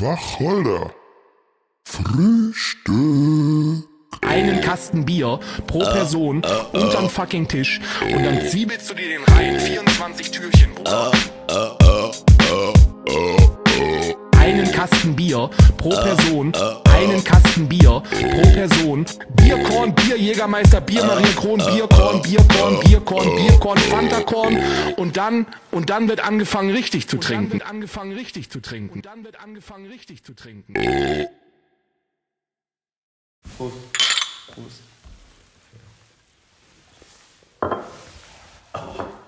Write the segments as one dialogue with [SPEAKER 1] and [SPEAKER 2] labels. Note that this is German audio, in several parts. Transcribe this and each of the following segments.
[SPEAKER 1] Wacholder. Frühstück.
[SPEAKER 2] einen Kasten Bier pro Person unterm fucking Tisch und dann zwiebelst du dir den rein. 24 Türchen, Bruder. Kasten Bier pro Person, einen Kasten Bier pro Person. Bierkorn, Bier, Jägermeister, Bier, Bierkorn, Bierkorn, Bierkorn, Bierkorn, Fantakorn und dann, und dann wird angefangen richtig zu trinken. Und dann wird angefangen richtig zu trinken. Und dann wird angefangen richtig zu trinken.
[SPEAKER 3] Prost. Prost.
[SPEAKER 4] Däubel.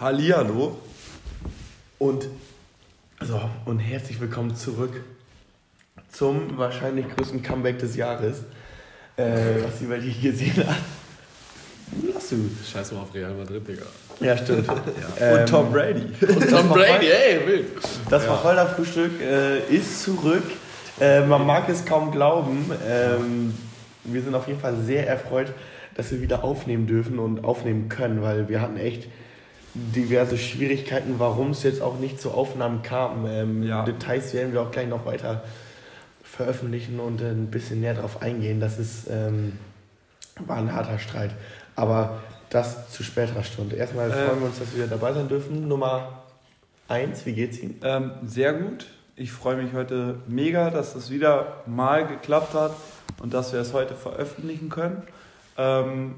[SPEAKER 3] Hallihallo. Und, so, und herzlich willkommen zurück zum wahrscheinlich größten Comeback des Jahres, äh, was die Welt je gesehen hat. Lass du.
[SPEAKER 4] Scheiß mal auf Real Madrid, Digga.
[SPEAKER 3] Ja, stimmt.
[SPEAKER 5] Und Tom Brady.
[SPEAKER 3] Und
[SPEAKER 4] Tom Brady, ey, wild.
[SPEAKER 3] Das Wacholder-Frühstück äh, ist zurück. Äh, man mag es kaum glauben. Ähm, wir sind auf jeden Fall sehr erfreut, dass wir wieder aufnehmen dürfen und aufnehmen können, weil wir hatten echt diverse Schwierigkeiten, warum es jetzt auch nicht zu Aufnahmen kam. Ähm,
[SPEAKER 5] Ja.
[SPEAKER 3] Details werden wir auch gleich noch weiter veröffentlichen und äh, ein bisschen näher darauf eingehen. Das ist, ähm, war ein harter Streit. Aber das zu späterer Stunde. Erstmal
[SPEAKER 5] Äh.
[SPEAKER 3] freuen wir uns, dass wir dabei sein dürfen. Nummer eins, wie geht's Ihnen?
[SPEAKER 5] Ähm, sehr gut. Ich freue mich heute mega, dass das wieder mal geklappt hat und dass wir es heute veröffentlichen können. Ähm,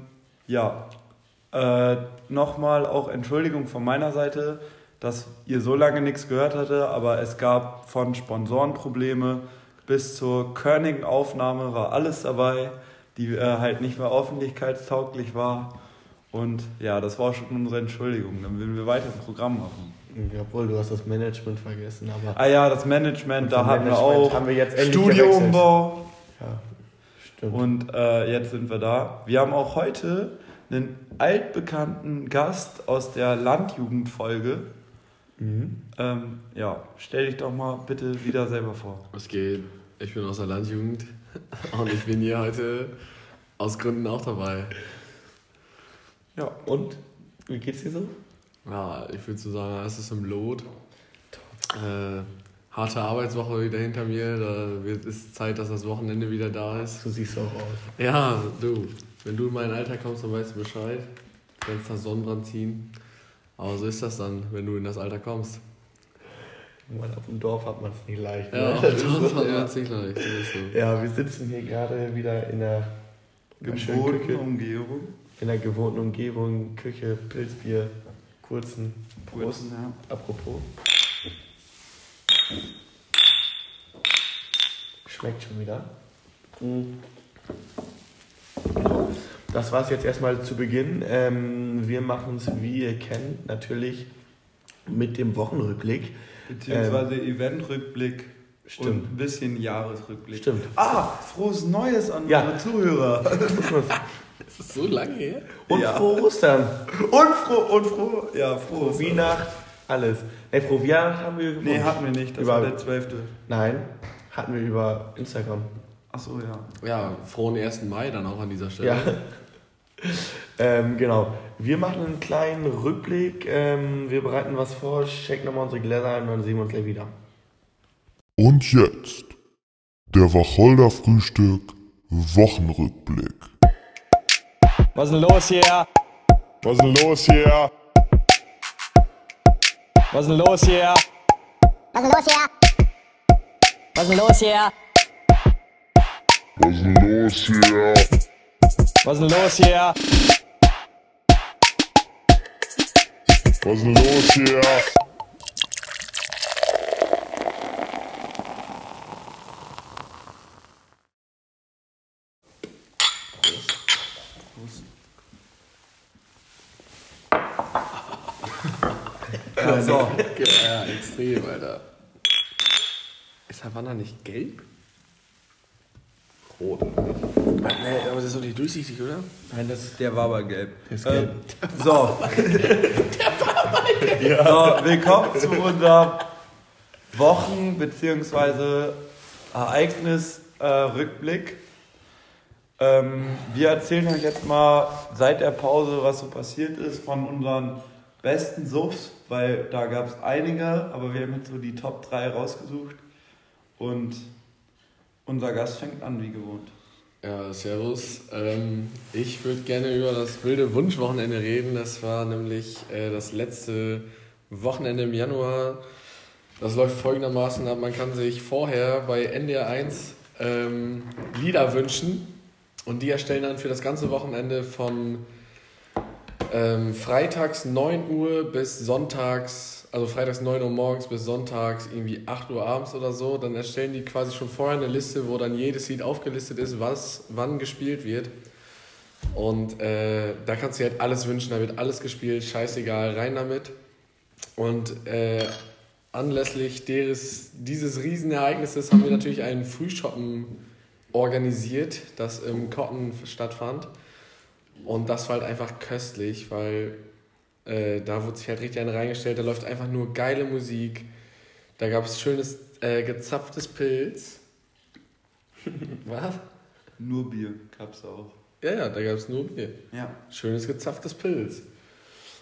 [SPEAKER 5] ja, äh, nochmal auch Entschuldigung von meiner Seite, dass ihr so lange nichts gehört hatte, aber es gab von Sponsoren Probleme bis zur körnigen Aufnahme war alles dabei, die äh, halt nicht mehr öffentlichkeitstauglich war. Und ja, das war schon unsere Entschuldigung. Dann würden wir weiter ein Programm machen.
[SPEAKER 3] Jawohl, du hast das Management vergessen, aber
[SPEAKER 5] Ah ja, das Management, da hatten wir auch
[SPEAKER 3] haben wir jetzt
[SPEAKER 5] Studioumbau
[SPEAKER 3] ja, stimmt.
[SPEAKER 5] und äh, jetzt sind wir da. Wir haben auch heute einen altbekannten Gast aus der Landjugendfolge.
[SPEAKER 3] Mhm.
[SPEAKER 5] Ähm, ja, stell dich doch mal bitte wieder selber vor.
[SPEAKER 4] Was geht? Ich bin aus der Landjugend und ich bin hier heute aus Gründen auch dabei.
[SPEAKER 3] Ja, und? Wie geht's dir so?
[SPEAKER 4] Ja, ich würde so sagen, es ist im Lot. Äh, harte Arbeitswoche wieder hinter mir. Da wird, ist Zeit, dass das Wochenende wieder da ist.
[SPEAKER 3] Du siehst auch aus.
[SPEAKER 4] Ja, du, wenn du in mein Alter kommst, dann weißt du Bescheid. Du kannst das Sonnenbrand ziehen. Aber so ist das dann, wenn du in das Alter kommst.
[SPEAKER 3] Irgendwann auf dem Dorf hat man es nicht leicht. ne?
[SPEAKER 4] Ja,
[SPEAKER 3] ist
[SPEAKER 4] das
[SPEAKER 3] so.
[SPEAKER 4] hat sich leicht. Das ist so.
[SPEAKER 3] ja, wir sitzen hier gerade wieder in der,
[SPEAKER 5] Gewohnten
[SPEAKER 3] Küche.
[SPEAKER 5] Umgebung.
[SPEAKER 3] In der gewohnten Umgebung, Küche, Pilzbier, kurzen Prost.
[SPEAKER 5] Ja.
[SPEAKER 3] Apropos. Schmeckt schon wieder. Mm. Genau. Das war es jetzt erstmal zu Beginn. Ähm, wir machen es, wie ihr kennt, natürlich mit dem Wochenrückblick.
[SPEAKER 5] Beziehungsweise Eventrückblick
[SPEAKER 3] Stimmt.
[SPEAKER 5] und ein bisschen Jahresrückblick.
[SPEAKER 3] Stimmt.
[SPEAKER 5] Ah, frohes Neues an
[SPEAKER 3] Ja.
[SPEAKER 5] unsere Zuhörer.
[SPEAKER 4] Ist das so lange her?
[SPEAKER 3] Und
[SPEAKER 5] Ja.
[SPEAKER 3] frohe Ostern.
[SPEAKER 5] Und froh, und froh, ja, froh.
[SPEAKER 3] Frohe Weihnacht, alles. Nee, frohe Weihnacht haben wir
[SPEAKER 5] Nee,
[SPEAKER 3] gewusst.
[SPEAKER 5] hatten wir nicht, das
[SPEAKER 3] Über-
[SPEAKER 5] war der 12.
[SPEAKER 3] Nein, hatten wir über Instagram.
[SPEAKER 5] Achso, ja.
[SPEAKER 4] Ja, frohen 1. Mai dann auch an dieser Stelle.
[SPEAKER 3] Ja. ähm, genau. Wir machen einen kleinen Rückblick. Ähm, wir bereiten was vor, checken nochmal unsere Gläser ein und dann sehen wir uns gleich wieder.
[SPEAKER 1] Und jetzt der Wacholder Frühstück Wochenrückblick.
[SPEAKER 6] Was ist denn los hier?
[SPEAKER 1] Was ist denn los hier?
[SPEAKER 6] Was ist denn los hier?
[SPEAKER 7] Was ist los hier? Was ist los hier?
[SPEAKER 1] Was ist denn los hier?
[SPEAKER 6] Was ist denn los hier?
[SPEAKER 1] Was ist denn los hier?
[SPEAKER 5] Ja, so.
[SPEAKER 4] Ja, extrem, Alter. Ist Havanna nicht gelb? Rot. Nee, aber das ist doch nicht durchsichtig, oder?
[SPEAKER 5] Nein, das, der war aber gelb.
[SPEAKER 3] ist gelb.
[SPEAKER 5] Ähm, so. So, willkommen zu unserem Wochen- bzw. Ereignis-Rückblick. Ähm, wir erzählen euch jetzt mal seit der Pause, was so passiert ist von unseren besten Suffs, weil da gab es einige, aber wir haben jetzt so die Top 3 rausgesucht. Und unser Gast fängt an, wie gewohnt.
[SPEAKER 4] Ja, servus. Ähm, ich würde gerne über das wilde Wunschwochenende reden. Das war nämlich äh, das letzte Wochenende im Januar. Das läuft folgendermaßen ab. Man kann sich vorher bei NDR 1 ähm, Lieder wünschen und die erstellen dann für das ganze Wochenende von ähm, freitags 9 Uhr bis sonntags, also freitags 9 Uhr morgens bis sonntags irgendwie 8 Uhr abends oder so, dann erstellen die quasi schon vorher eine Liste, wo dann jedes Lied aufgelistet ist, was wann gespielt wird. Und äh, da kannst du dir halt alles wünschen, da wird alles gespielt, scheißegal, rein damit. Und äh, anlässlich deres, dieses Riesenereignisses haben wir natürlich einen Frühshoppen organisiert, das im Cotton stattfand. Und das war halt einfach köstlich, weil äh, da wurde sich halt richtig eine reingestellt. Da läuft einfach nur geile Musik. Da gab es schönes äh, gezapftes Pilz. Was?
[SPEAKER 5] Nur Bier gab's auch.
[SPEAKER 4] Ja, ja, da gab es nur Bier.
[SPEAKER 5] Ja.
[SPEAKER 4] Schönes gezapftes Pilz.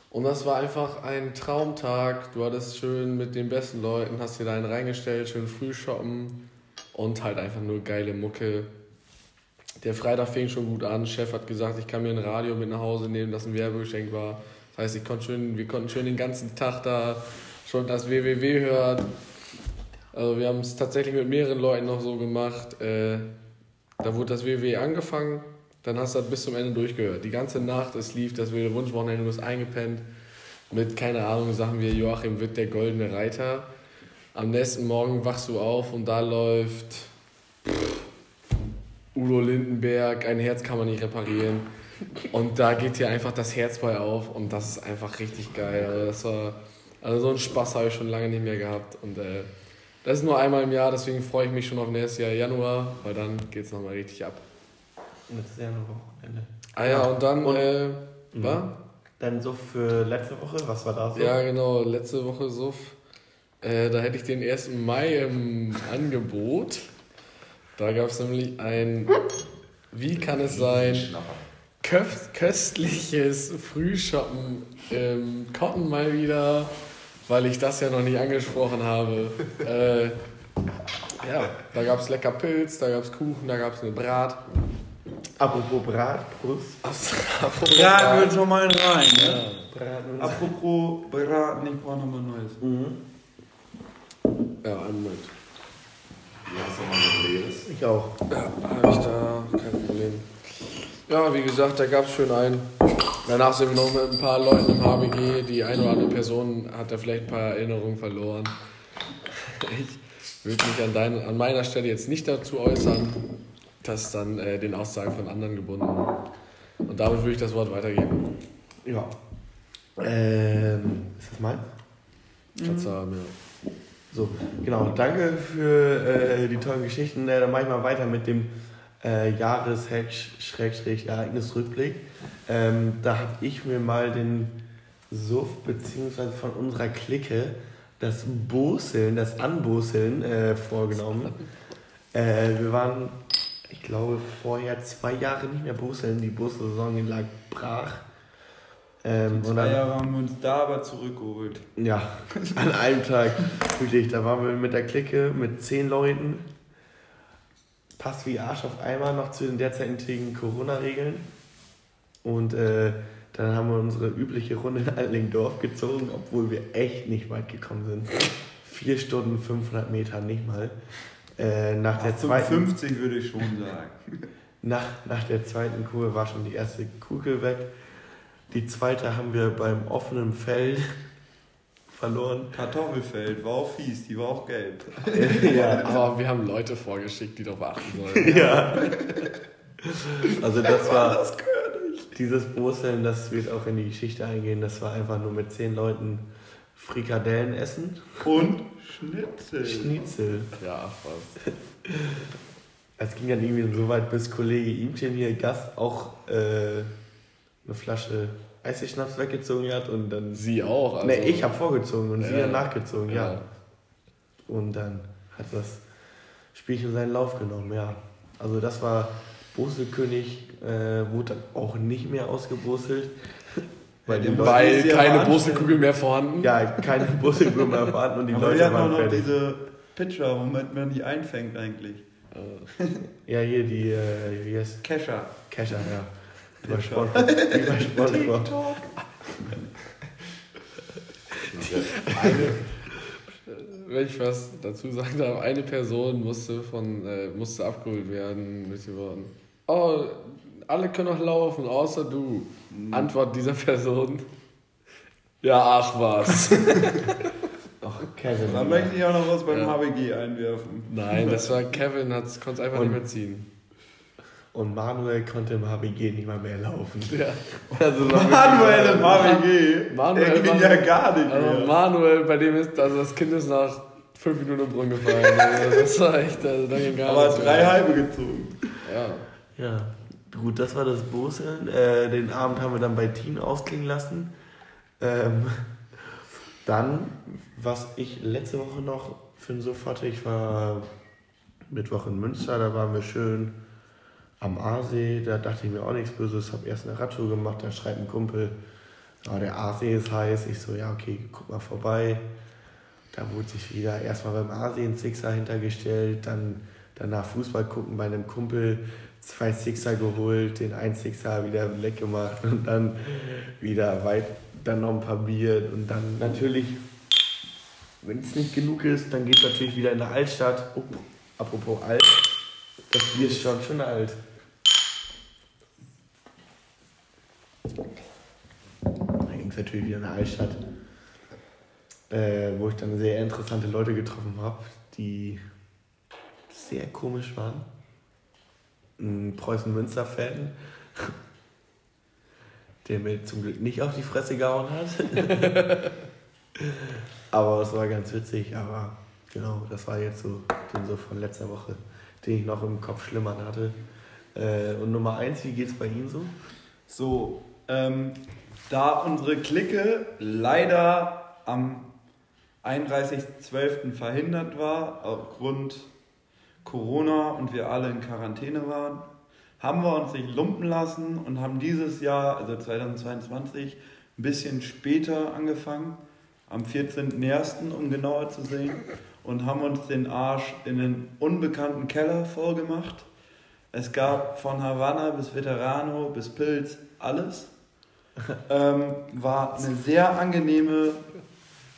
[SPEAKER 4] Und das war einfach ein Traumtag. Du hattest schön mit den besten Leuten, hast dir da einen reingestellt, schön früh shoppen und halt einfach nur geile Mucke. Der Freitag fing schon gut an. Chef hat gesagt, ich kann mir ein Radio mit nach Hause nehmen, das ein Werbegeschenk war. Das heißt, ich konnte schön, wir konnten schön den ganzen Tag da schon das WWW hören. Also wir haben es tatsächlich mit mehreren Leuten noch so gemacht. Äh, da wurde das WWW angefangen, dann hast du das bis zum Ende durchgehört. Die ganze Nacht, es lief das wilde Wunschwochenende, du bist eingepennt mit, keine Ahnung, Sachen wie Joachim Witt, der goldene Reiter. Am nächsten Morgen wachst du auf und da läuft Udo Lindenberg, ein Herz kann man nicht reparieren. Und da geht dir einfach das Herz bei auf und das ist einfach richtig geil. Also, das war, also so einen Spaß habe ich schon lange nicht mehr gehabt. Und äh, das ist nur einmal im Jahr, deswegen freue ich mich schon auf nächstes Jahr Januar, weil dann geht es nochmal richtig ab.
[SPEAKER 3] Letztes Jahr nur Wochenende.
[SPEAKER 4] Ah ja, und dann,
[SPEAKER 3] Und-
[SPEAKER 4] äh,
[SPEAKER 3] Mhm.
[SPEAKER 4] was?
[SPEAKER 3] Dann so für letzte Woche, was war da so?
[SPEAKER 4] Ja, genau, letzte Woche Suff. Äh, da hätte ich den 1. Mai im Angebot. Da gab es nämlich ein, wie kann es sein, köf- köstliches Frühshoppen im Cotton mal wieder, weil ich das ja noch nicht angesprochen habe. Äh, ja, da gab es lecker Pilz, da gab es Kuchen, da gab es eine Brat.
[SPEAKER 3] Apropos Brat, Brust.
[SPEAKER 5] Braten wir schon mal rein. Ne?
[SPEAKER 3] Braten.
[SPEAKER 5] Apropos Braten, ich brauche nochmal Neues.
[SPEAKER 4] Ja, einen Moment.
[SPEAKER 3] Ich auch.
[SPEAKER 4] Ja, habe ich da, kein Problem. Ja, wie gesagt, da gab es schön einen. Danach sind wir noch mit ein paar Leuten im HBG. Die eine oder andere Person hat da vielleicht ein paar Erinnerungen verloren. Ich würde mich an, dein, an meiner Stelle jetzt nicht dazu äußern. Das ist dann äh, den Aussagen von anderen gebunden. Und damit würde ich das Wort weitergeben.
[SPEAKER 3] Ja. Ähm, ist das mein?
[SPEAKER 4] Schatz haben, ja.
[SPEAKER 3] So, genau. Danke für äh, die tollen Geschichten. Äh, dann mache ich mal weiter mit dem äh, Jahres-Ereignisrückblick. Ähm, da habe ich mir mal den Suff beziehungsweise von unserer Clique das Boseln, das Anboseln äh, vorgenommen. Äh, wir waren, ich glaube, vorher zwei Jahre nicht mehr Boseln. Die Bussaison lag brach. Ähm, und
[SPEAKER 5] Zwei
[SPEAKER 3] dann-
[SPEAKER 5] Jahre haben wir uns da aber zurückgeholt.
[SPEAKER 3] ja, an einem Tag. Wirklich, da waren wir mit der Clique mit zehn Leuten. Passt wie Arsch auf einmal noch zu den derzeitigen Corona-Regeln. Und äh, dann haben wir unsere übliche Runde in Allingdorf gezogen, obwohl wir echt nicht weit gekommen sind. Vier Stunden, 500 Meter, nicht mal. Äh, nach, der zweiten,
[SPEAKER 5] 55 würde ich schon sagen.
[SPEAKER 3] nach, nach der zweiten Kurve war schon die erste Kugel weg. Die zweite haben wir beim offenen Feld verloren.
[SPEAKER 5] Kartoffelfeld war auch fies, die war auch gelb.
[SPEAKER 3] ja,
[SPEAKER 4] Aber wir haben Leute vorgeschickt, die darauf achten sollen.
[SPEAKER 3] Ja. Also das war dieses Brusseln, das wird auch in die Geschichte eingehen. Das war einfach nur mit zehn Leuten Frikadellen essen.
[SPEAKER 5] Und Schnitzel.
[SPEAKER 3] Schnitzel.
[SPEAKER 4] Ja, fast.
[SPEAKER 3] Es ging dann irgendwie so weit, bis Kollege Imchen hier Gast auch äh, eine Flasche Eisschnaps weggezogen hat und dann.
[SPEAKER 4] Sie auch. Also,
[SPEAKER 3] ne, ich habe vorgezogen und sie
[SPEAKER 4] Ja.
[SPEAKER 3] hat nachgezogen, ja.
[SPEAKER 4] Ja.
[SPEAKER 3] Und dann hat das Spielchen seinen Lauf genommen, ja. Also das war Brusselkönig äh, wurde dann auch nicht mehr ausgebrustelt. Weil
[SPEAKER 4] Weil keine. Brusselkugel mehr vorhanden.
[SPEAKER 3] ja, keine Brusselkugel mehr vorhanden und die
[SPEAKER 5] Aber wir
[SPEAKER 3] Leute
[SPEAKER 5] auch
[SPEAKER 3] waren
[SPEAKER 5] noch
[SPEAKER 3] fertig.
[SPEAKER 5] diese Pitcher, womit man die einfängt eigentlich.
[SPEAKER 3] Ja, hier die, äh, wie heißt
[SPEAKER 5] Kescher.
[SPEAKER 3] Kescher, ja.
[SPEAKER 5] Kescher.
[SPEAKER 3] Sport, wie bei Spongebob.
[SPEAKER 4] Wenn ich was dazu sagen darf, eine Person musste von äh, musste abgeholt werden mit den Worten. Oh, alle können noch laufen, außer du. Antwort dieser Person. Ja, ach was.
[SPEAKER 3] Ach, Kevin.
[SPEAKER 5] Da möchte ich auch noch was beim
[SPEAKER 4] Ja.
[SPEAKER 5] HBG einwerfen.
[SPEAKER 4] Nein, das war Kevin, konnte es einfach
[SPEAKER 3] Und-
[SPEAKER 4] nicht mehr ziehen.
[SPEAKER 3] Und Manuel konnte im HBG nicht mal mehr laufen.
[SPEAKER 4] Ja.
[SPEAKER 3] Also,
[SPEAKER 5] Manuel im HBG,
[SPEAKER 4] Manuel
[SPEAKER 5] der ging
[SPEAKER 4] war-
[SPEAKER 5] ja gar nicht
[SPEAKER 4] Also
[SPEAKER 5] mehr.
[SPEAKER 4] Manuel, bei dem ist, also das Kind ist nach fünf Minuten im Brunnen gefallen. Also das war echt, also da ging gar
[SPEAKER 5] Aber
[SPEAKER 4] nichts mehr.
[SPEAKER 5] drei halbe gezogen.
[SPEAKER 4] Ja.
[SPEAKER 3] Ja, gut, das war das Brusseln. Äh, den Abend haben wir dann bei Teen ausklingen lassen. Ähm, dann, was ich letzte Woche noch für den Suff hatte, ich war Mittwoch in Münster, da waren wir schön am Aasee, da dachte ich mir auch nichts Böses, habe erst eine Radtour gemacht, da schreibt ein Kumpel, oh, der Aasee ist heiß. Ich so, ja okay, guck mal vorbei. Da wurde sich wieder erstmal beim Aasee ein Sixer hintergestellt, dann danach Fußball gucken bei einem Kumpel, zwei Sixer geholt, den einen Sixer wieder leck gemacht und dann wieder weit, dann noch ein paar Bier und dann natürlich, wenn es nicht genug ist, dann geht es natürlich wieder in der Altstadt. Oh, apropos alt, das Bier ist schon schon alt. Da ging es natürlich wieder in der Altstadt, äh, wo ich dann sehr interessante Leute getroffen habe, die sehr komisch waren. Ein Preußen-Münster-Fan, der mir zum Glück nicht auf die Fresse gehauen hat. aber es war ganz witzig, aber genau, das war jetzt so den so von letzter Woche, den ich noch im Kopf schlimmern hatte. Äh, und Nummer eins, wie geht's bei Ihnen so?
[SPEAKER 5] So, ähm, da unsere Clique leider am 31.12. verhindert war, aufgrund Corona und wir alle in Quarantäne waren, haben wir uns nicht lumpen lassen und haben dieses Jahr, also 2022, ein bisschen später angefangen, am 14.01., um genauer zu sehen, und haben uns den Arsch in einen unbekannten Keller vollgemacht. Es gab von Havanna bis Veterano bis Pilz alles. Ähm, war eine sehr angenehme,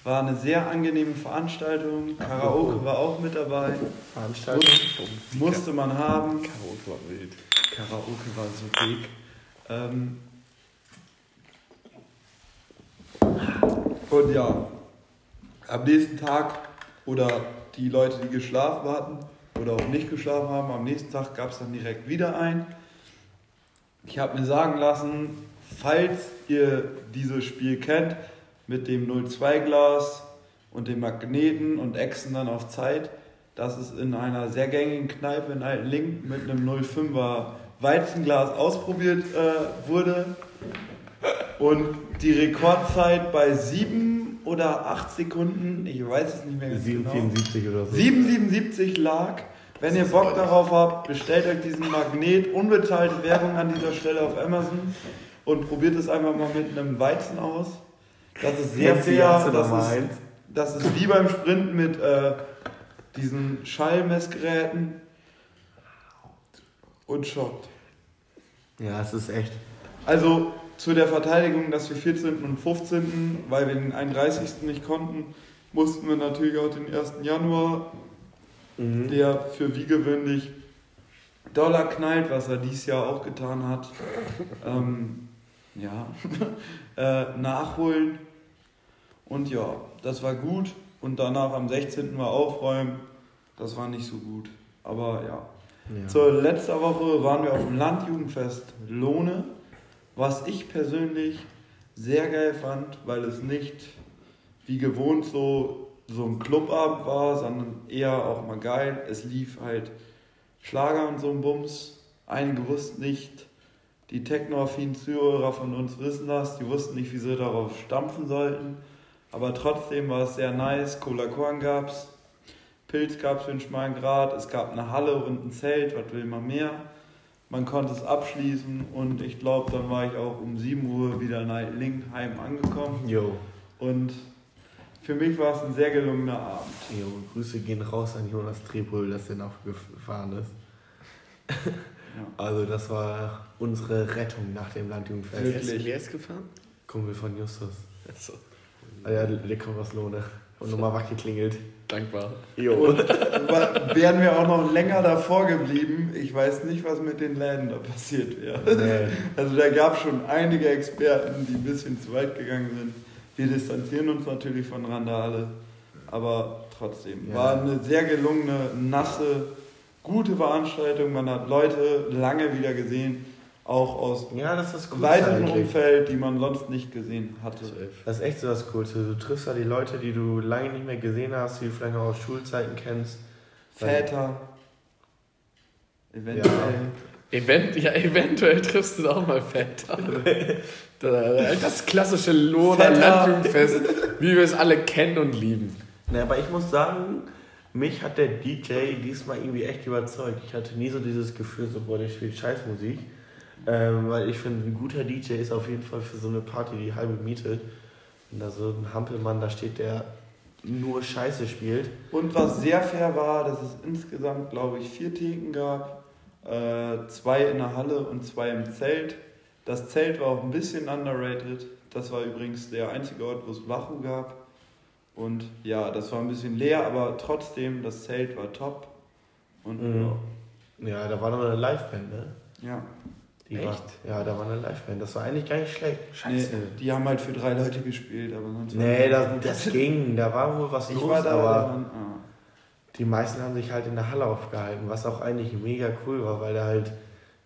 [SPEAKER 5] war eine sehr angenehme Veranstaltung. Karaoke war auch mit dabei.
[SPEAKER 3] Veranstaltung?
[SPEAKER 5] Musste man haben.
[SPEAKER 4] Karaoke war wild.
[SPEAKER 5] Karaoke war so dick. Ähm und ja, am nächsten Tag oder die Leute, die geschlafen hatten oder auch nicht geschlafen haben, am nächsten Tag gab es dann direkt wieder ein. Ich habe mir sagen lassen, falls ihr dieses Spiel kennt, mit dem 02-Glas und dem Magneten und Echsen dann auf Zeit, dass es in einer sehr gängigen Kneipe in Altenlink mit einem 05er Weizenglas ausprobiert äh, wurde und die Rekordzeit bei 7 oder 8 Sekunden, ich weiß es nicht mehr ganz genau,
[SPEAKER 3] 774 oder so.
[SPEAKER 5] 777 lag. Wenn ihr Bock darauf habt, bestellt euch diesen Magnet. Unbezahlte Werbung an dieser Stelle auf Amazon und probiert es einfach mal mit einem Weizen aus. Das ist sehr
[SPEAKER 3] Jetzt
[SPEAKER 5] fair. Das ist, das ist wie beim Sprinten mit äh, diesen Schallmessgeräten und Shot.
[SPEAKER 3] Ja, es ist echt.
[SPEAKER 5] Also zu der Verteidigung, dass wir 14. und 15., weil wir den 31. nicht konnten, mussten wir natürlich auch den 1. Januar
[SPEAKER 3] Mhm.
[SPEAKER 5] der für wie gewöhnlich Dollar knallt, was er dieses Jahr auch getan hat, ähm, ja, äh, nachholen. Und ja, das war gut. Und danach am 16. war aufräumen. Das war nicht so gut. Aber ja.
[SPEAKER 3] Ja.
[SPEAKER 5] Zur letzter Woche waren wir auf dem Landjugendfest Lohne, was ich persönlich sehr geil fand, weil es nicht wie gewohnt so, so ein Clubabend war, sondern eher auch mal geil. Es lief halt Schlager und so ein Bums. Einige wussten nicht, die technoaffinen Zuhörer von uns wissen das, die wussten nicht, wie sie darauf stampfen sollten. Aber trotzdem war es sehr nice. Cola Korn gab's. Pilz gab es für einen schmalen Grad, es gab eine Halle und ein Zelt, was will man mehr. man konnte es abschließen und ich glaube, dann war ich auch um 7 Uhr wieder in Linkenheim angekommen.
[SPEAKER 3] Jo.
[SPEAKER 5] Und für mich war es ein sehr gelungener Abend.
[SPEAKER 3] Jo, Grüße gehen raus an Jonas Trebul, dass der aufgefahren ist. Also das war unsere Rettung nach dem Landjugendfest.
[SPEAKER 5] Wirklich?
[SPEAKER 4] Wer ist gefahren?
[SPEAKER 3] Kumpel von Justus.
[SPEAKER 4] Achso,
[SPEAKER 3] Ah ja, der kommt aus Lohne. Und nochmal wach geklingelt.
[SPEAKER 4] dankbar.
[SPEAKER 3] Jo.
[SPEAKER 5] Und wären wir auch noch länger davor geblieben, ich weiß nicht, was mit den Läden da passiert wäre.
[SPEAKER 3] Nee.
[SPEAKER 5] Also da gab es schon einige Experten, die ein bisschen zu weit gegangen sind. Wir distanzieren uns natürlich von Randale, aber trotzdem.
[SPEAKER 3] Ja.
[SPEAKER 5] War eine sehr gelungene, nasse, gute Veranstaltung. Man hat Leute lange wieder gesehen, auch aus
[SPEAKER 3] Ja, das ist cool.
[SPEAKER 5] weiteren. Umfeld, die man sonst nicht gesehen hatte.
[SPEAKER 3] Das ist echt so das Coolste. Du triffst da die Leute, die du lange nicht mehr gesehen hast, die du vielleicht noch aus Schulzeiten kennst.
[SPEAKER 5] Väter, eventuell.
[SPEAKER 4] Event, ja, eventuell triffst du da auch mal Väter. Das klassische Lohner. Landjugendfest, wie wir es alle kennen und lieben.
[SPEAKER 3] Na, aber ich muss sagen, mich hat der DJ diesmal irgendwie echt überzeugt. Ich hatte nie so dieses Gefühl, so, boah, der spielt Scheißmusik. Ähm, weil ich finde, ein guter DJ ist auf jeden Fall für so eine Party die halbe Miete. Wenn da so ein Hampelmann da steht, der nur Scheiße spielt.
[SPEAKER 5] Und was sehr fair war, dass es insgesamt, glaube ich, vier Theken gab. Äh, zwei in der Halle und zwei im Zelt. Das Zelt war auch ein bisschen underrated. Das war übrigens der einzige Ort, wo es Wachu gab. Und ja, das war ein bisschen leer, aber trotzdem, das Zelt war top. Und
[SPEAKER 3] Mhm. Ja, da war noch eine Liveband, ne?
[SPEAKER 5] ja.
[SPEAKER 3] Die
[SPEAKER 4] Echt?
[SPEAKER 3] War, ja, da war eine Liveband. Das war eigentlich gar nicht schlecht.
[SPEAKER 5] Nee, die haben halt für drei Leute gespielt, aber sonst.
[SPEAKER 3] Nee, das, das ging. Da war wohl was
[SPEAKER 5] Ich
[SPEAKER 3] los,
[SPEAKER 5] war da,
[SPEAKER 3] aber
[SPEAKER 5] aber. Ah.
[SPEAKER 3] die meisten haben sich halt in der Halle aufgehalten, was auch eigentlich mega cool war, weil da halt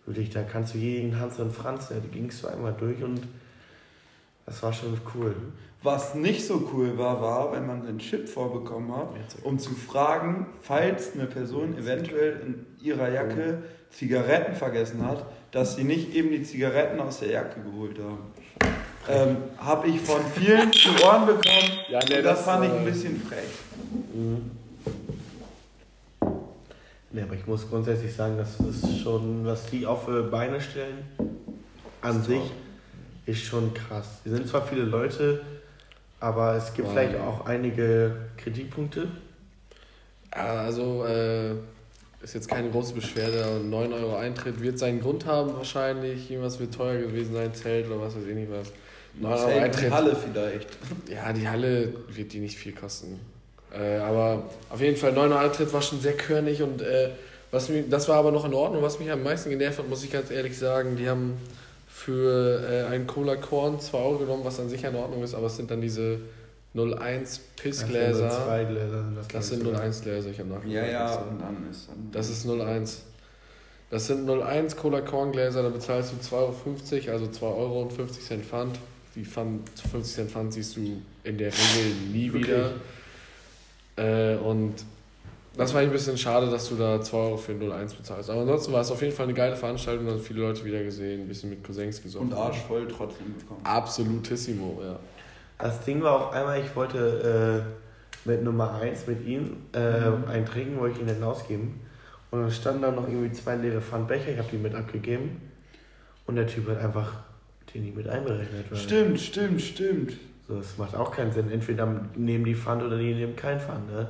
[SPEAKER 3] wirklich, da kannst du jeden Hans und Franz, da gingst du einmal durch und das war schon cool.
[SPEAKER 5] Was nicht so cool war, war, wenn man einen Chip vorbekommen hat, um zu fragen, falls eine Person eventuell in ihrer Jacke Zigaretten vergessen hat, dass sie nicht eben die Zigaretten aus der Jacke geholt haben. Ähm, Habe ich von vielen zu Ohren bekommen.
[SPEAKER 4] Ja, nee,
[SPEAKER 5] das,
[SPEAKER 4] das,
[SPEAKER 5] fand ich ein
[SPEAKER 4] äh,
[SPEAKER 5] bisschen frech.
[SPEAKER 3] Ne, aber ich muss grundsätzlich sagen, das ist schon, was die auf die Beine stellen, an sich ist schon krass. Die sind zwar viele Leute, aber es gibt
[SPEAKER 4] Wow.
[SPEAKER 3] vielleicht auch einige Kritikpunkte.
[SPEAKER 4] Ja, also äh, ist jetzt keine große Beschwerde. 9 Euro Eintritt wird seinen Grund haben wahrscheinlich. Irgendwas wird teuer gewesen sein, Zelt oder was weiß ich nicht was. 9 Euro
[SPEAKER 5] Zelt, die
[SPEAKER 4] Eintritt.
[SPEAKER 5] Halle vielleicht.
[SPEAKER 4] Ja, die Halle wird die nicht viel kosten. Äh, aber auf jeden Fall 9 Euro Eintritt war schon sehr körnig und äh, was mir, das war aber noch in Ordnung. Was mich am meisten genervt hat, muss ich ganz ehrlich sagen, die haben für äh, einen Cola Korn 2 Euro genommen, was an sich in Ordnung ist, aber es sind dann diese 01 Pissgläser.
[SPEAKER 3] Das sind Gläser. Das,
[SPEAKER 4] Das sind
[SPEAKER 3] glaub ich,
[SPEAKER 4] 01 Gläser, ich habe nachgeguckt.
[SPEAKER 5] Ja, ja,
[SPEAKER 4] Das
[SPEAKER 5] und dann ist dann.
[SPEAKER 4] Das ist 01. Das sind 01 Cola Korn Gläser, da bezahlst du 2,50 Euro, also 2 Euro und 50 Cent Pfand. Die Pfand, 50 Cent Pfand siehst du in der Regel nie wieder. Äh, und das war ein bisschen schade, dass du da 2 Euro für 01 bezahlst. Aber ansonsten war es auf jeden Fall eine geile Veranstaltung, da sind viele Leute wieder gesehen, ein bisschen mit Cousins gesoffen.
[SPEAKER 5] und arschvoll trotzdem bekommen.
[SPEAKER 4] Absolutissimo, ja.
[SPEAKER 3] Das Ding war auch einmal, ich wollte äh, mit Nummer 1 mit ihm äh,
[SPEAKER 5] Mhm.
[SPEAKER 3] einen trinken, wollte ich ihn dann ausgeben. Und dann standen da noch irgendwie zwei leere Pfandbecher, ich habe die mit abgegeben. Und der Typ hat einfach den nicht mit einberechnet. weil-
[SPEAKER 5] Stimmt, stimmt, stimmt.
[SPEAKER 3] So, das macht auch keinen Sinn. Entweder nehmen die Pfand oder die nehmen kein Pfand, ne?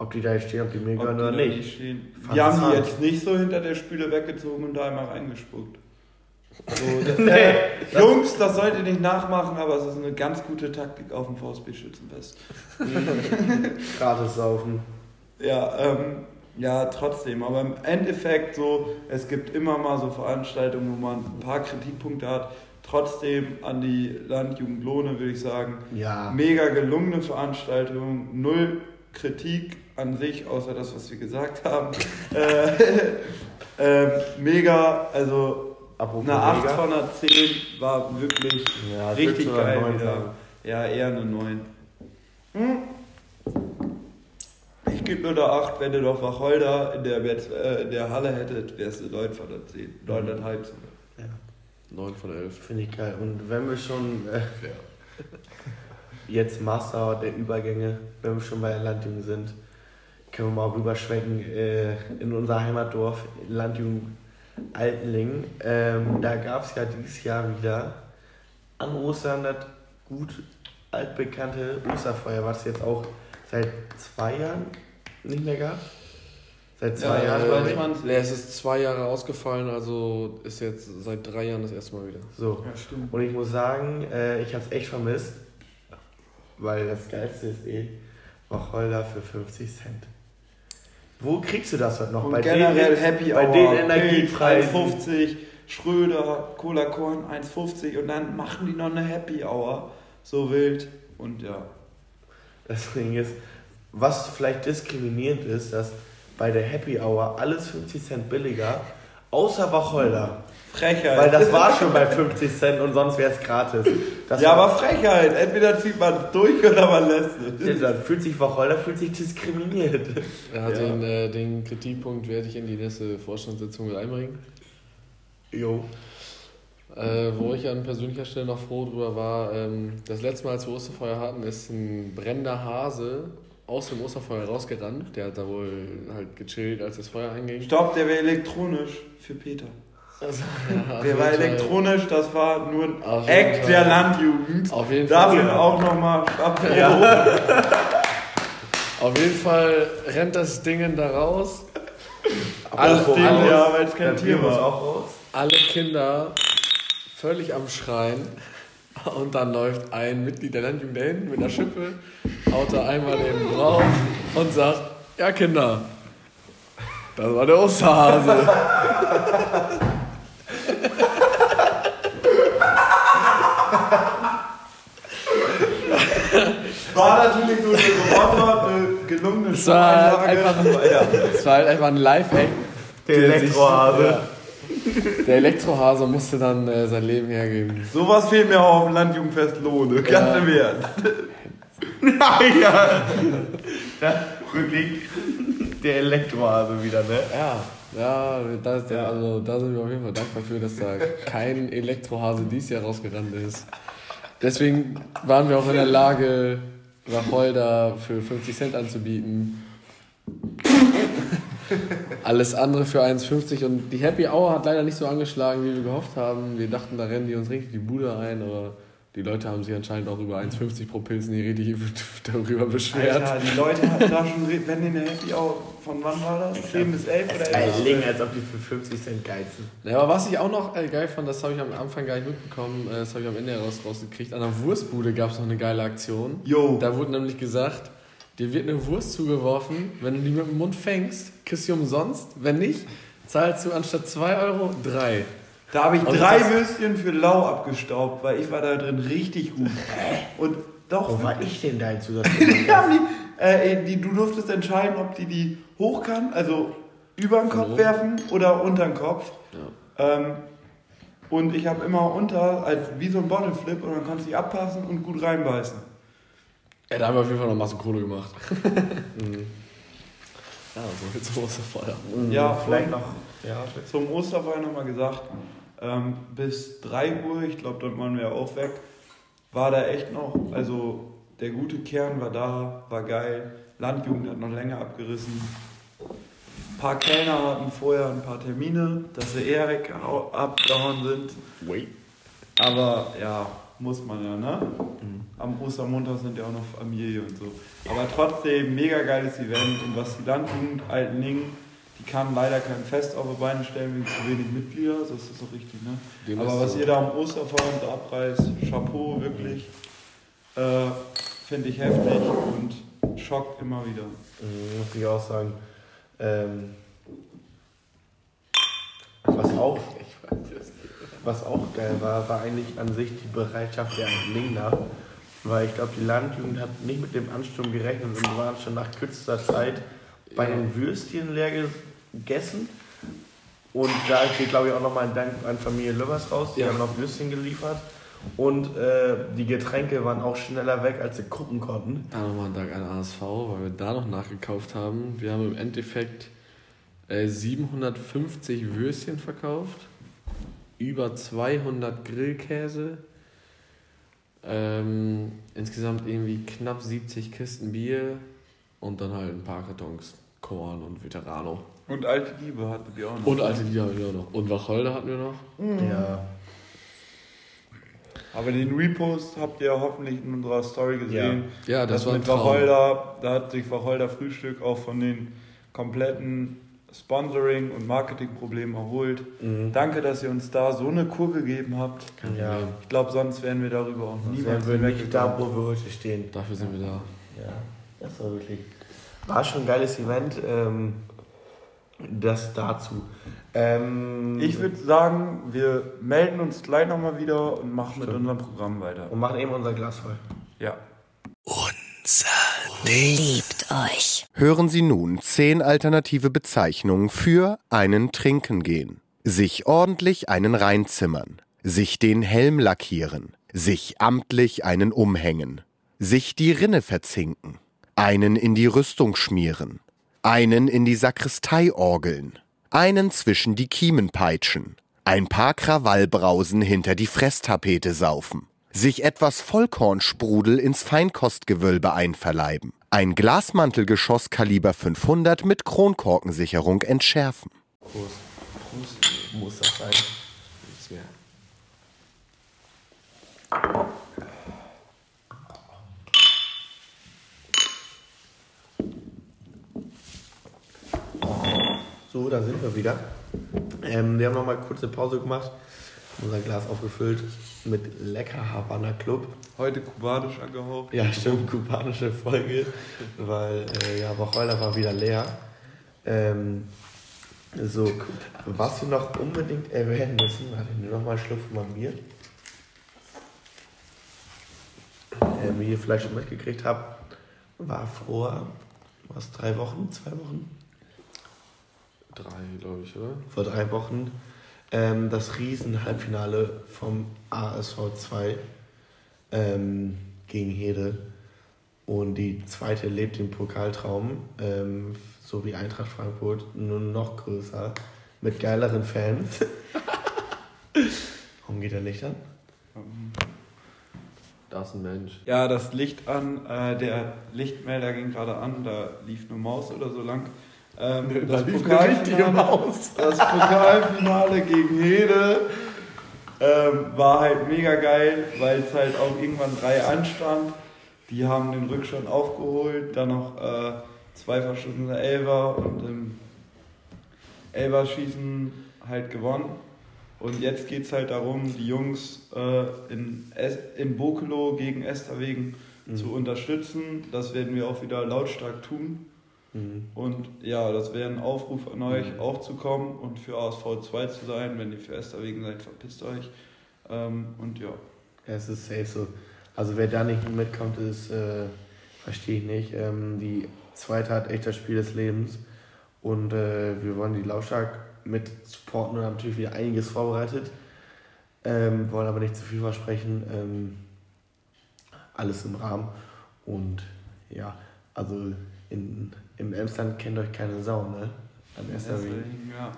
[SPEAKER 3] Ob die da jetzt stehen, ob die mir
[SPEAKER 5] Ob
[SPEAKER 3] gehören
[SPEAKER 5] die
[SPEAKER 3] oder
[SPEAKER 5] da
[SPEAKER 3] nicht.
[SPEAKER 5] stehen.
[SPEAKER 3] Fand
[SPEAKER 5] Die haben die jetzt nicht so hinter der Spüle weggezogen und da einmal reingespuckt. So, das,
[SPEAKER 3] Nee,
[SPEAKER 5] äh, Jungs, das sollt ihr nicht nachmachen, aber es ist eine ganz gute Taktik auf dem VSB-Schützenfest.
[SPEAKER 3] Gratis saufen.
[SPEAKER 5] Ja, ähm, ja, trotzdem. Aber im Endeffekt so, es gibt immer mal so Veranstaltungen, wo man ein paar Kritikpunkte hat. Trotzdem an die Landjugend Lohne würde ich sagen,
[SPEAKER 3] Ja.
[SPEAKER 5] mega gelungene Veranstaltung, null Kritik an sich, außer das, was wir gesagt haben. äh, ähm, mega, also
[SPEAKER 3] Apropos
[SPEAKER 5] eine 8
[SPEAKER 3] mega.
[SPEAKER 5] von einer 10 war wirklich
[SPEAKER 3] Ja, ich
[SPEAKER 5] richtig geil wieder.
[SPEAKER 3] sagen.
[SPEAKER 5] Ja, eher eine 9. Hm. Ich gebe nur eine 8, wenn ihr noch Wacholder in der, äh, in der Halle hättet, wärst du 9 von der 10. 9,5 sogar.
[SPEAKER 4] 9 von 11.
[SPEAKER 3] Finde ich geil. Und wenn wir schon äh, jetzt Master der Übergänge, wenn wir schon bei der Landjugend sind, können wir mal rüberschwenken äh, in unser Heimatdorf, Landjugend Altenlingen. Ähm, da gab es ja dieses Jahr wieder an Ostern das gut altbekannte Osterfeuer, was es jetzt auch seit zwei Jahren nicht mehr gab. Seit zwei Jahren,
[SPEAKER 4] äh,
[SPEAKER 3] glaube ich.
[SPEAKER 5] man's.
[SPEAKER 4] nee, es ist zwei Jahre ausgefallen, also ist jetzt seit drei Jahren das erste Mal wieder.
[SPEAKER 3] So.
[SPEAKER 5] Ja, stimmt.
[SPEAKER 3] Und ich muss sagen, äh, ich habe es echt vermisst, weil das Geilste ist eh Wacholder für 50 Cent. Wo kriegst du das heute noch?
[SPEAKER 5] Und generell Happy
[SPEAKER 3] bei
[SPEAKER 5] Hour,
[SPEAKER 3] den Energiepreisen.
[SPEAKER 5] 1,50, Schröder, Cola Korn 1,50 und dann machen die noch eine Happy Hour. So wild. Und ja.
[SPEAKER 3] Das Ding ist, was vielleicht diskriminierend ist, dass bei der Happy Hour alles 50 Cent billiger, außer Wacholder.
[SPEAKER 5] Frechheit.
[SPEAKER 3] Weil das war schon bei 50 Cent und sonst wäre es gratis. Das
[SPEAKER 5] ja, aber Frechheit. Entweder zieht man es durch oder man lässt es.
[SPEAKER 3] Dann fühlt sich Wacholder fühlt sich diskriminiert.
[SPEAKER 4] Ja,
[SPEAKER 3] Ja.
[SPEAKER 4] Den, äh, den Kritikpunkt werde ich in die nächste Vorstandssitzung mit einbringen.
[SPEAKER 3] Jo.
[SPEAKER 4] Äh, wo ich an persönlicher Stelle noch froh drüber war, ähm, das letzte Mal, als wir Osterfeuer hatten, ist ein brennender Hase aus dem Osterfeuer rausgerannt. Der hat da wohl halt gechillt, als das Feuer einging.
[SPEAKER 5] Stopp, der wäre elektronisch für Peter.
[SPEAKER 4] Also, ja,
[SPEAKER 5] Der war
[SPEAKER 4] Fall-
[SPEAKER 5] elektronisch, das war nur ein
[SPEAKER 4] Auf
[SPEAKER 5] Act
[SPEAKER 4] Fall.
[SPEAKER 5] der Landjugend.
[SPEAKER 4] Auf jeden
[SPEAKER 5] Dafür
[SPEAKER 4] Fall.
[SPEAKER 5] auch nochmal Chapeau.
[SPEAKER 4] Auf jeden Fall rennt das Ding da raus.
[SPEAKER 5] Alles Ding, ja, weil es kein Tier war.
[SPEAKER 3] auch raus.
[SPEAKER 4] Alle Kinder völlig am Schreien. Und dann läuft ein Mitglied der Landjugend da hinten mit einer Schippe, haut da einmal eben drauf und sagt: Ja, Kinder, das war der Osterhase.
[SPEAKER 5] War natürlich nur eine Roboter, eine gelungene
[SPEAKER 4] Es war
[SPEAKER 5] Schulanlage.
[SPEAKER 4] einfach, es war halt einfach ein Live-Act.
[SPEAKER 3] Der Elektrohase.
[SPEAKER 4] Der Elektrohase musste dann äh, sein Leben hergeben.
[SPEAKER 5] Sowas fehlt mir auch auf dem Landjugendfest Lohne. Ganz
[SPEAKER 4] Ja.
[SPEAKER 5] im Ernst.
[SPEAKER 3] ja. ja. Rückblick. Der Elektrohase wieder, ne?
[SPEAKER 4] Ja, ja, das, Also, da sind wir auf jeden Fall dankbar für, dass da kein Elektrohase dieses Jahr rausgerannt ist. Deswegen waren wir auch in der Lage, Wacholder für 50 Cent anzubieten. Alles andere für 1,50 und die Happy Hour hat leider nicht so angeschlagen, wie wir gehofft haben. Wir dachten, da rennen die uns richtig die Bude ein, aber die Leute haben sich anscheinend auch über 1,50 pro Pilzen die richtig darüber beschwert.
[SPEAKER 5] Alter, die Leute hatten da schon, wenn in der Happy Hour, von wann war das? 10 bis 11 oder 11?
[SPEAKER 3] Alling, als ob die für 50 Cent geizen.
[SPEAKER 4] Ja, aber was ich auch noch äh, geil fand, das habe ich am Anfang gar nicht mitbekommen, äh, das habe ich am Ende raus, rausgekriegt. An der Wurstbude gab es noch eine geile Aktion.
[SPEAKER 5] Jo.
[SPEAKER 4] Da wurde nämlich gesagt, dir wird eine Wurst zugeworfen, wenn du die mit dem Mund fängst, kriegst du die umsonst. Wenn nicht, zahlst du anstatt 2 Euro 3.
[SPEAKER 5] Da habe ich
[SPEAKER 4] Also
[SPEAKER 5] drei Würstchen für lau abgestaubt, weil ich war da drin richtig gut. Und doch,
[SPEAKER 3] Wo war ich denn da
[SPEAKER 5] die, äh, die, du durftest entscheiden, ob die die hoch kann, also über den Kopf werfen oder unter den Kopf. Ähm, und ich habe immer unter, als wie so ein Bottle Flip, und dann konntest du die abpassen und gut reinbeißen.
[SPEAKER 4] Ja, da haben wir auf jeden Fall noch Masse Kohle gemacht. Mhm. ja, so viel zum Osterfeuer.
[SPEAKER 5] Ja,
[SPEAKER 3] vielleicht
[SPEAKER 5] und
[SPEAKER 3] noch. Ja,
[SPEAKER 5] Zum Osterfeuer nochmal gesagt, ähm, bis 3 Uhr, ich glaube, dann waren wir auch weg, war da echt noch, also der gute Kern war da, war geil. Landjugend hat noch länger abgerissen. Ein paar Kellner hatten vorher ein paar Termine, dass sie eher weg abgehauen sind.
[SPEAKER 4] Wait.
[SPEAKER 5] Aber ja, muss man ja, ne? Am Ostermontag sind ja auch noch Familie und so. Aber trotzdem, mega geiles Event. Und was die Landjugend Alteningen, die kann leider kein Fest auf die Beine stellen wegen zu wenig Mitglieder, das ist so richtig, ne?
[SPEAKER 4] Dem
[SPEAKER 5] Aber was
[SPEAKER 4] so.
[SPEAKER 5] ihr da am Osterfeuer und so abreißt, Chapeau, wirklich. Äh, Finde ich heftig und schockt immer wieder.
[SPEAKER 3] Mhm, muss ich auch sagen. Ähm, was auch, was auch geil war, war eigentlich an sich die Bereitschaft der Lingner. Weil ich glaube, die Landjugend hat nicht mit dem Ansturm gerechnet und waren schon nach kürzester Zeit bei den Würstchen leer gegessen. Und da geht, glaube ich, auch nochmal ein Dank an Familie Löbbers raus. Die
[SPEAKER 4] Ja.
[SPEAKER 3] haben noch Würstchen geliefert. Und äh, die Getränke waren auch schneller weg, als sie gucken konnten.
[SPEAKER 4] Da nochmal ein Dank an ASV, weil wir da noch nachgekauft haben. Wir haben im Endeffekt äh, 750 Würstchen verkauft, über 200 Grillkäse, ähm, insgesamt irgendwie knapp 70 Kisten Bier und dann halt ein paar Kartons Korn und Veterano.
[SPEAKER 5] Und alte Liebe hatten wir auch noch.
[SPEAKER 4] Und alte Lieder hatten wir auch noch. Und Wacholder hatten wir noch.
[SPEAKER 3] Ja.
[SPEAKER 5] Aber den Repost habt ihr hoffentlich in unserer Story gesehen.
[SPEAKER 4] Ja, das war ein
[SPEAKER 5] mit
[SPEAKER 4] Traum.
[SPEAKER 5] Wacholder, da hat sich Wacholder Frühstück auch von den kompletten Sponsoring- und Marketingproblemen erholt.
[SPEAKER 3] Mhm.
[SPEAKER 5] Danke, dass ihr uns da so eine Kur gegeben habt.
[SPEAKER 3] Ja.
[SPEAKER 5] Ich glaube, sonst wären wir darüber auch
[SPEAKER 3] Dann
[SPEAKER 5] niemals
[SPEAKER 3] würden wir nicht da, wo wir heute stehen.
[SPEAKER 4] Dafür sind wir da.
[SPEAKER 3] Ja, das war wirklich. War schon ein geiles Event. Ähm, das dazu. Ähm,
[SPEAKER 5] Ich würde sagen, wir melden uns gleich nochmal wieder und machen mit unserem Programm weiter.
[SPEAKER 3] und machen eben unser Glas voll.
[SPEAKER 5] Ja.
[SPEAKER 7] Liebt euch.
[SPEAKER 8] Hören Sie nun zehn alternative Bezeichnungen für einen Trinken gehen. Sich ordentlich einen reinzimmern. Sich den Helm lackieren. Sich amtlich einen umhängen. Sich die Rinne verzinken. Einen in die Rüstung schmieren. Einen in die Sakristei orgeln. Einen zwischen die Kiemen peitschen. Ein paar Krawallbrausen hinter die Fresstapete saufen. Sich etwas Vollkornsprudel ins Feinkostgewölbe einverleiben. Ein Glasmantelgeschoss Kaliber 500 mit Kronkorkensicherung entschärfen.
[SPEAKER 3] Muss das sein.
[SPEAKER 4] Nichts mehr.
[SPEAKER 3] So, da sind wir wieder. Ähm, wir haben nochmal kurz eine Pause gemacht. Unser Glas aufgefüllt mit lecker Havanna Club.
[SPEAKER 5] Heute kubanisch angehaucht.
[SPEAKER 3] Ja, stimmt, kubanische Folge, weil äh, ja, Wacholder war wieder leer. Ähm, so, was wir noch unbedingt erwähnen müssen, warte, ich nehme nochmal einen Schluck von meinem Bier. Ähm, wie ihr vielleicht schon mitgekriegt habt, war vor, was, drei Wochen, zwei Wochen?
[SPEAKER 4] Drei, glaube ich, oder?
[SPEAKER 3] vor drei Wochen ähm, das Riesen-Halbfinale vom ASV 2 ähm, gegen Hede. Und die zweite lebt den Pokaltraum, ähm, so wie Eintracht Frankfurt, nur noch größer, mit geileren Fans. Warum geht der Licht an?
[SPEAKER 4] Da ist ein Mensch.
[SPEAKER 5] Ja, das Licht an, äh, der Lichtmelder ging gerade an, da lief eine Maus oder so lang. Ähm, das, Pokalfinale, das Pokalfinale gegen Hede ähm, war halt mega geil, weil es halt auch irgendwann drei anstand. Die haben den Rückstand aufgeholt, dann noch äh, zwei verschossene Elfer und im Elferschießen halt gewonnen. Und jetzt geht es halt darum, die Jungs äh, in, Es in Bokelo gegen Esterwegen zu unterstützen. Das werden wir auch wieder lautstark tun. Und ja, das wäre ein Aufruf an euch, auch zu kommen und für ASV 2 zu sein. Wenn ihr für Esterwegen seid, verpisst euch. Ähm, und ja.
[SPEAKER 3] Ja, es ist safe so. Also wer da nicht mitkommt, ist, äh, verstehe ich nicht. Ähm, die zweite hat echt das Spiel des Lebens. Und äh, wir wollen die Laufstark mit supporten und haben natürlich wieder einiges vorbereitet. Ähm, wollen aber nicht zu viel versprechen. Ähm, alles im Rahmen. Und ja, also in, im Emsland kennt euch keine Sau, ne? An erster Wegen.
[SPEAKER 5] Deswegen, ja.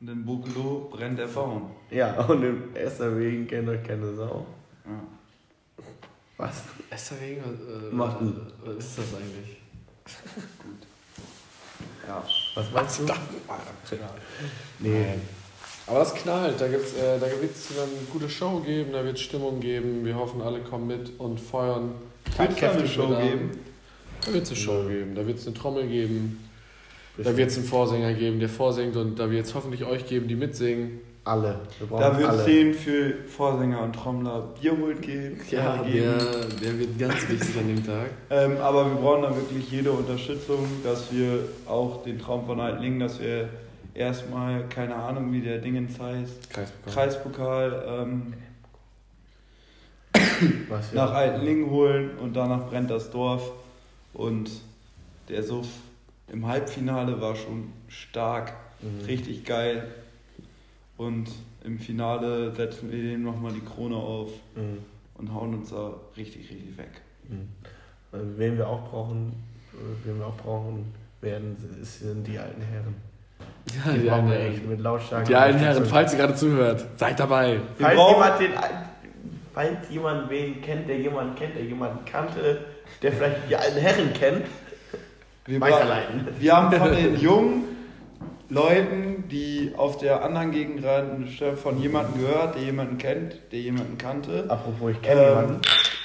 [SPEAKER 5] Und in Bokelo brennt der Baum.
[SPEAKER 3] Ja, und im erster Wegen kennt euch keine Sau.
[SPEAKER 5] Ja.
[SPEAKER 3] Was?
[SPEAKER 4] Esterwegen? Äh,
[SPEAKER 3] Macht ein-
[SPEAKER 4] was ist das eigentlich?
[SPEAKER 5] Ja.
[SPEAKER 3] Was meinst du? Nee.
[SPEAKER 4] Aber das knallt, da gibt's, äh, da wird es eine gute Show geben, da wird Stimmung geben. Wir hoffen, alle kommen mit und feuern.
[SPEAKER 5] Wird es eine
[SPEAKER 4] tatkräftig
[SPEAKER 5] Show
[SPEAKER 4] mit an.
[SPEAKER 5] geben?
[SPEAKER 4] Da wird es eine Show geben, da wird es eine Trommel geben, da wird es einen Vorsänger geben, der vorsingt und da wird es hoffentlich euch geben, die mitsingen.
[SPEAKER 3] Alle. Wir brauchen
[SPEAKER 5] Da wird es
[SPEAKER 3] alle.
[SPEAKER 5] den für Vorsänger und Trommler Bierholt geben.
[SPEAKER 4] Ja,
[SPEAKER 5] geben.
[SPEAKER 4] der, der wird ganz wichtig an dem Tag.
[SPEAKER 5] Ähm, aber wir brauchen da wirklich jede Unterstützung, dass wir auch den Traum von Altlingen, dass wir erstmal, keine Ahnung, wie der Dingens heißt,
[SPEAKER 4] Kreispokal.
[SPEAKER 5] Kreispokal ähm,
[SPEAKER 3] Was
[SPEAKER 5] nach Altlingen holen und danach brennt das Dorf. Und der Suff im Halbfinale war schon stark,
[SPEAKER 3] Mhm.
[SPEAKER 5] richtig geil. Und im Finale setzen wir dem nochmal die Krone auf
[SPEAKER 3] Mhm.
[SPEAKER 5] und hauen uns da richtig, richtig weg.
[SPEAKER 3] Mhm. Äh, Wen wir auch brauchen, äh, wen wir auch brauchen werden, sind die alten Herren.
[SPEAKER 4] Ja,
[SPEAKER 3] Die
[SPEAKER 4] die,
[SPEAKER 3] brauchen wir
[SPEAKER 4] alten,
[SPEAKER 3] echt mit lautstarken
[SPEAKER 4] die alten Herren, falls ihr gerade zuhört, seid dabei.
[SPEAKER 5] Wir
[SPEAKER 3] Falls
[SPEAKER 5] brauchen-
[SPEAKER 3] jemand, den, al- falls jemand wen kennt, der jemanden kennt, der jemanden kannte, der vielleicht die alten Herren kennt,
[SPEAKER 5] Wir,
[SPEAKER 3] Weiterleiten.
[SPEAKER 5] wir haben von den jungen Leuten, die auf der anderen Gegenseite von jemandem gehört, der jemanden kennt, der jemanden kannte,
[SPEAKER 3] Apropos, ich kenne
[SPEAKER 5] ähm,
[SPEAKER 3] jemanden.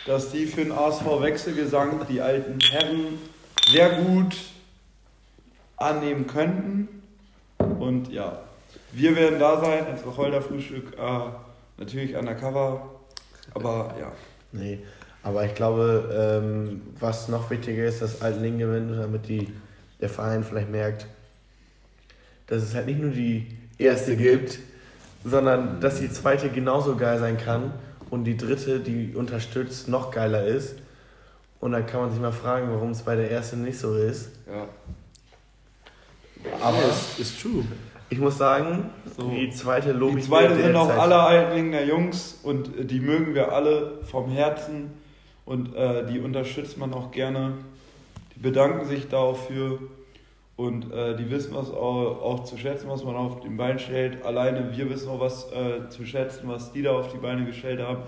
[SPEAKER 5] dass die für den ASV-Wechselgesang die alten Herren sehr gut annehmen könnten. Und ja, wir werden da sein, als Wacholder-Frühstück, äh, natürlich undercover, aber ja.
[SPEAKER 3] Nee, aber ich glaube, ähm, was noch wichtiger ist, dass Altling gewinnt, damit die, der Verein vielleicht merkt, dass es halt nicht nur die erste gibt, sondern dass die zweite genauso geil sein kann und die dritte, die unterstützt, noch geiler ist. Und dann kann man sich mal fragen, warum es bei der ersten nicht so ist.
[SPEAKER 4] Ja.
[SPEAKER 3] Aber
[SPEAKER 4] ist, ist true.
[SPEAKER 3] ich muss sagen,
[SPEAKER 5] So.
[SPEAKER 3] die zweite lobe
[SPEAKER 5] Die zweite sind auch alle Altlinger Jungs und äh, die mögen wir alle vom Herzen und äh, die unterstützt man auch gerne. Die bedanken sich dafür und äh, die wissen was auch, auch zu schätzen, was man auf den Beinen stellt. Alleine wir wissen auch was äh, zu schätzen, was die da auf die Beine gestellt haben.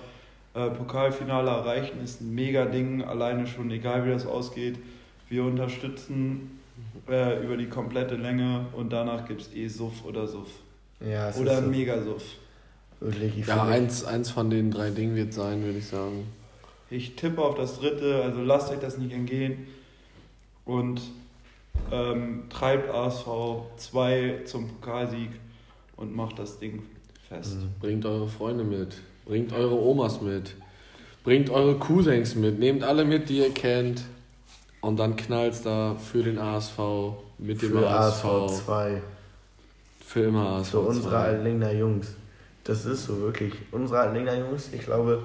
[SPEAKER 5] Äh, Pokalfinale erreichen ist ein mega Ding, alleine schon, egal wie das ausgeht. Wir unterstützen äh, über die komplette Länge und danach gibt es eh Suff oder Suff.
[SPEAKER 3] Ja, es
[SPEAKER 5] Oder
[SPEAKER 3] ist
[SPEAKER 5] Megasuff.
[SPEAKER 3] wirklich. Ich
[SPEAKER 4] Ja, eins, eins von den drei Dingen wird sein, würde ich sagen.
[SPEAKER 5] Ich tippe auf das dritte, also lasst euch das nicht entgehen und ähm, treibt ASV 2 zum Pokalsieg und macht das Ding fest.
[SPEAKER 4] Bringt eure Freunde mit. Bringt eure Omas mit. Bringt eure Cousins mit. Nehmt alle mit, die ihr kennt. Und dann knallt's da für den ASV. Mit dem
[SPEAKER 3] für
[SPEAKER 4] ASV.
[SPEAKER 3] ASV 2.
[SPEAKER 4] Für immer ASV.
[SPEAKER 3] Für unsere
[SPEAKER 4] 2.
[SPEAKER 3] Altlingner Jungs. Das ist so wirklich. Unsere Altlingner Jungs, ich glaube,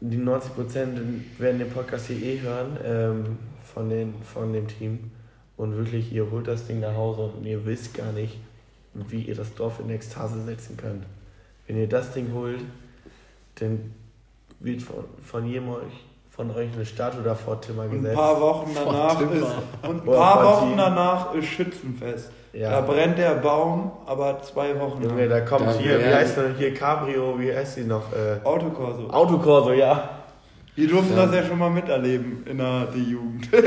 [SPEAKER 3] die 90% werden den Podcast hier eh hören ähm, von, den, von dem Team. Und wirklich, ihr holt das Ding nach Hause und ihr wisst gar nicht, wie ihr das Dorf in Ekstase setzen könnt. Wenn ihr das Ding holt, dann wird von, von jedem euch, von euch eine Statue da vor Timmer
[SPEAKER 5] Und ein
[SPEAKER 3] gesetzt.
[SPEAKER 5] paar Wochen danach ist, und ein paar Wochen danach ist Schützenfest.
[SPEAKER 3] Ja.
[SPEAKER 5] Da brennt der Baum, aber zwei Wochen
[SPEAKER 3] Junge,
[SPEAKER 5] lang.
[SPEAKER 3] da kommt
[SPEAKER 4] Da
[SPEAKER 3] hier, wie heißt denn hier Cabrio, wie heißt die noch? Äh,
[SPEAKER 5] Autokorso.
[SPEAKER 3] Autokorso, ja.
[SPEAKER 5] Wir durften
[SPEAKER 4] Ja.
[SPEAKER 5] das ja schon mal miterleben in der D-Jugend.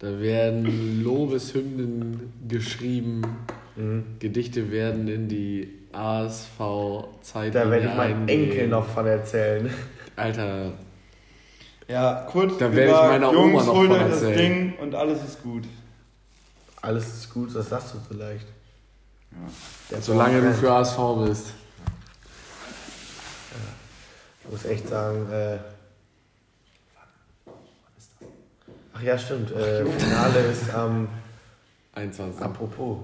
[SPEAKER 4] Da werden Lobeshymnen geschrieben.
[SPEAKER 3] Mhm.
[SPEAKER 4] Gedichte werden in die ASV-Zeit.
[SPEAKER 3] Da werde ich meinen Enkel noch von erzählen.
[SPEAKER 4] Alter,
[SPEAKER 5] Ja, kurz
[SPEAKER 4] Da werde ich meiner Oma
[SPEAKER 5] Jungs,
[SPEAKER 4] noch
[SPEAKER 5] holt
[SPEAKER 4] von
[SPEAKER 5] euch das
[SPEAKER 4] erzählen.
[SPEAKER 5] Ding und alles ist gut.
[SPEAKER 3] Alles ist gut, das sagst du so leicht. Der
[SPEAKER 4] solange du für. ASV bist.
[SPEAKER 3] Ich muss echt sagen, äh. Ach ja, stimmt. Äh, Finale ist am.
[SPEAKER 4] 21.
[SPEAKER 3] apropos.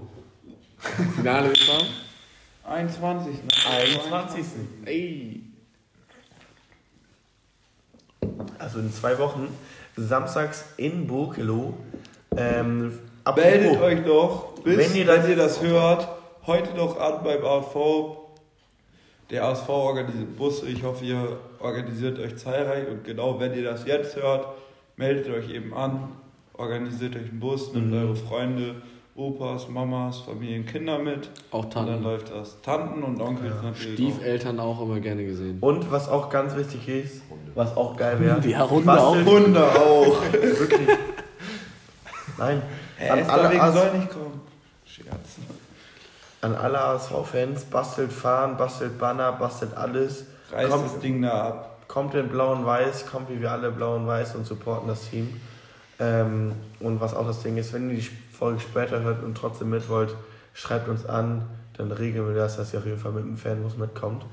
[SPEAKER 4] Finale ist am
[SPEAKER 5] 21. Ne?
[SPEAKER 3] 21. Ey. Also in zwei Wochen. Samstags in Burkelo. Ähm, apropos,
[SPEAKER 5] Meldet euch doch, bis,
[SPEAKER 3] Wenn
[SPEAKER 5] wenn,
[SPEAKER 3] ihr
[SPEAKER 5] ihr,
[SPEAKER 3] das-
[SPEAKER 5] das, hört, heute doch an beim ASV. Der ASV organisiert Busse. Ich hoffe, ihr organisiert euch zahlreich. Und genau, wenn ihr das jetzt hört, meldet euch eben an. Organisiert euch einen Bus, nehmt
[SPEAKER 3] Mhm.
[SPEAKER 5] eure Freunde, Opas, Mamas, Familien, Kinder mit.
[SPEAKER 4] auch
[SPEAKER 5] Und dann
[SPEAKER 4] Tanten.
[SPEAKER 5] läuft das. Tanten und Onkels natürlich. auch.
[SPEAKER 4] Stiefeltern auch immer gerne gesehen.
[SPEAKER 3] Und was auch ganz wichtig ist, was auch geil wäre.
[SPEAKER 4] Ja, Hunde
[SPEAKER 3] bastelt-
[SPEAKER 5] Hunde auch.
[SPEAKER 3] Wirklich. Nein.
[SPEAKER 5] Hä,
[SPEAKER 3] An
[SPEAKER 5] Esther
[SPEAKER 3] alle,
[SPEAKER 5] wegen soll nicht kommen. Scherz.
[SPEAKER 3] an alle ASV-Fans, bastelt Fahnen, bastelt Banner, bastelt alles.
[SPEAKER 5] Reißt
[SPEAKER 3] Kommt-
[SPEAKER 5] das Ding da ab.
[SPEAKER 3] Kommt in blau und weiß, kommt wie wir alle blau und weiß und supporten das Team. Ähm, und was auch das Ding ist, wenn ihr die Folge später hört und trotzdem mit wollt, schreibt uns an, dann regeln wir das, dass ihr auf jeden Fall mit dem Fanbus mitkommt.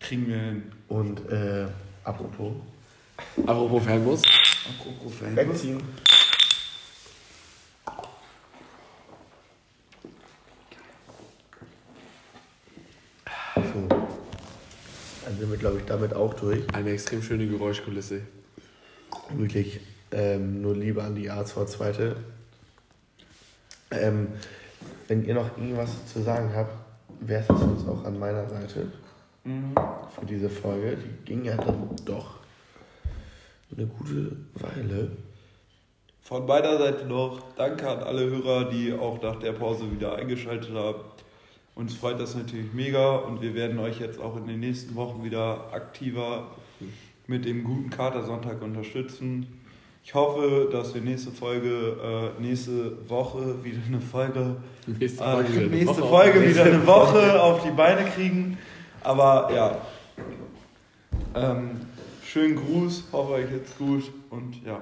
[SPEAKER 5] Kriegen wir hin.
[SPEAKER 3] Und äh, apropos,
[SPEAKER 4] Apropos Fanbus.
[SPEAKER 5] Apropos Fan.
[SPEAKER 3] wegziehen. So. Dann sind wir, glaube ich, damit auch durch.
[SPEAKER 4] Eine extrem schöne Geräuschkulisse.
[SPEAKER 3] Wirklich ähm, nur Liebe an die ASV Zweite. Ähm, wenn ihr noch irgendwas zu sagen habt, wäre es uns auch an meiner Seite
[SPEAKER 5] Mhm.
[SPEAKER 3] für diese Folge. Die ging ja dann doch eine gute Weile.
[SPEAKER 5] Von meiner Seite noch danke an alle Hörer, die auch nach der Pause wieder eingeschaltet haben. Uns freut das natürlich mega und wir werden euch jetzt auch in den nächsten Wochen wieder aktiver mit dem guten Katersonntag unterstützen. Ich hoffe, dass wir nächste Folge, äh, nächste Woche wieder eine Folge,
[SPEAKER 4] Nächste
[SPEAKER 5] äh,
[SPEAKER 4] Folge wieder eine
[SPEAKER 5] nächste
[SPEAKER 4] Woche
[SPEAKER 5] Folge
[SPEAKER 4] auf-
[SPEAKER 5] wieder eine Woche auf die Beine kriegen. Aber ja, ähm, schönen Gruß, hoffe euch geht's gut und ja.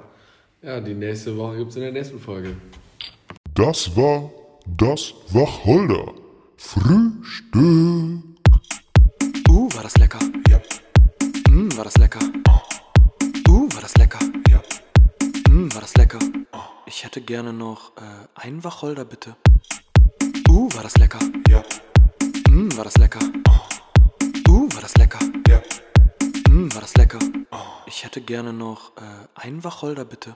[SPEAKER 4] Ja, die nächste Woche gibt es in der nächsten Folge.
[SPEAKER 1] Das war das Wacholder Frühstück.
[SPEAKER 9] Uh, war das lecker. Ja. Mm, war das lecker. Uh, war das lecker. Ja. Mm, war das lecker. Ich hätte gerne noch äh, einen Wacholder, bitte. Uh, war das lecker. Ja. Mm, war das lecker. Uh, war das lecker. Ja. Mm, war das lecker. Ich hätte gerne noch äh, einen Wacholder, bitte.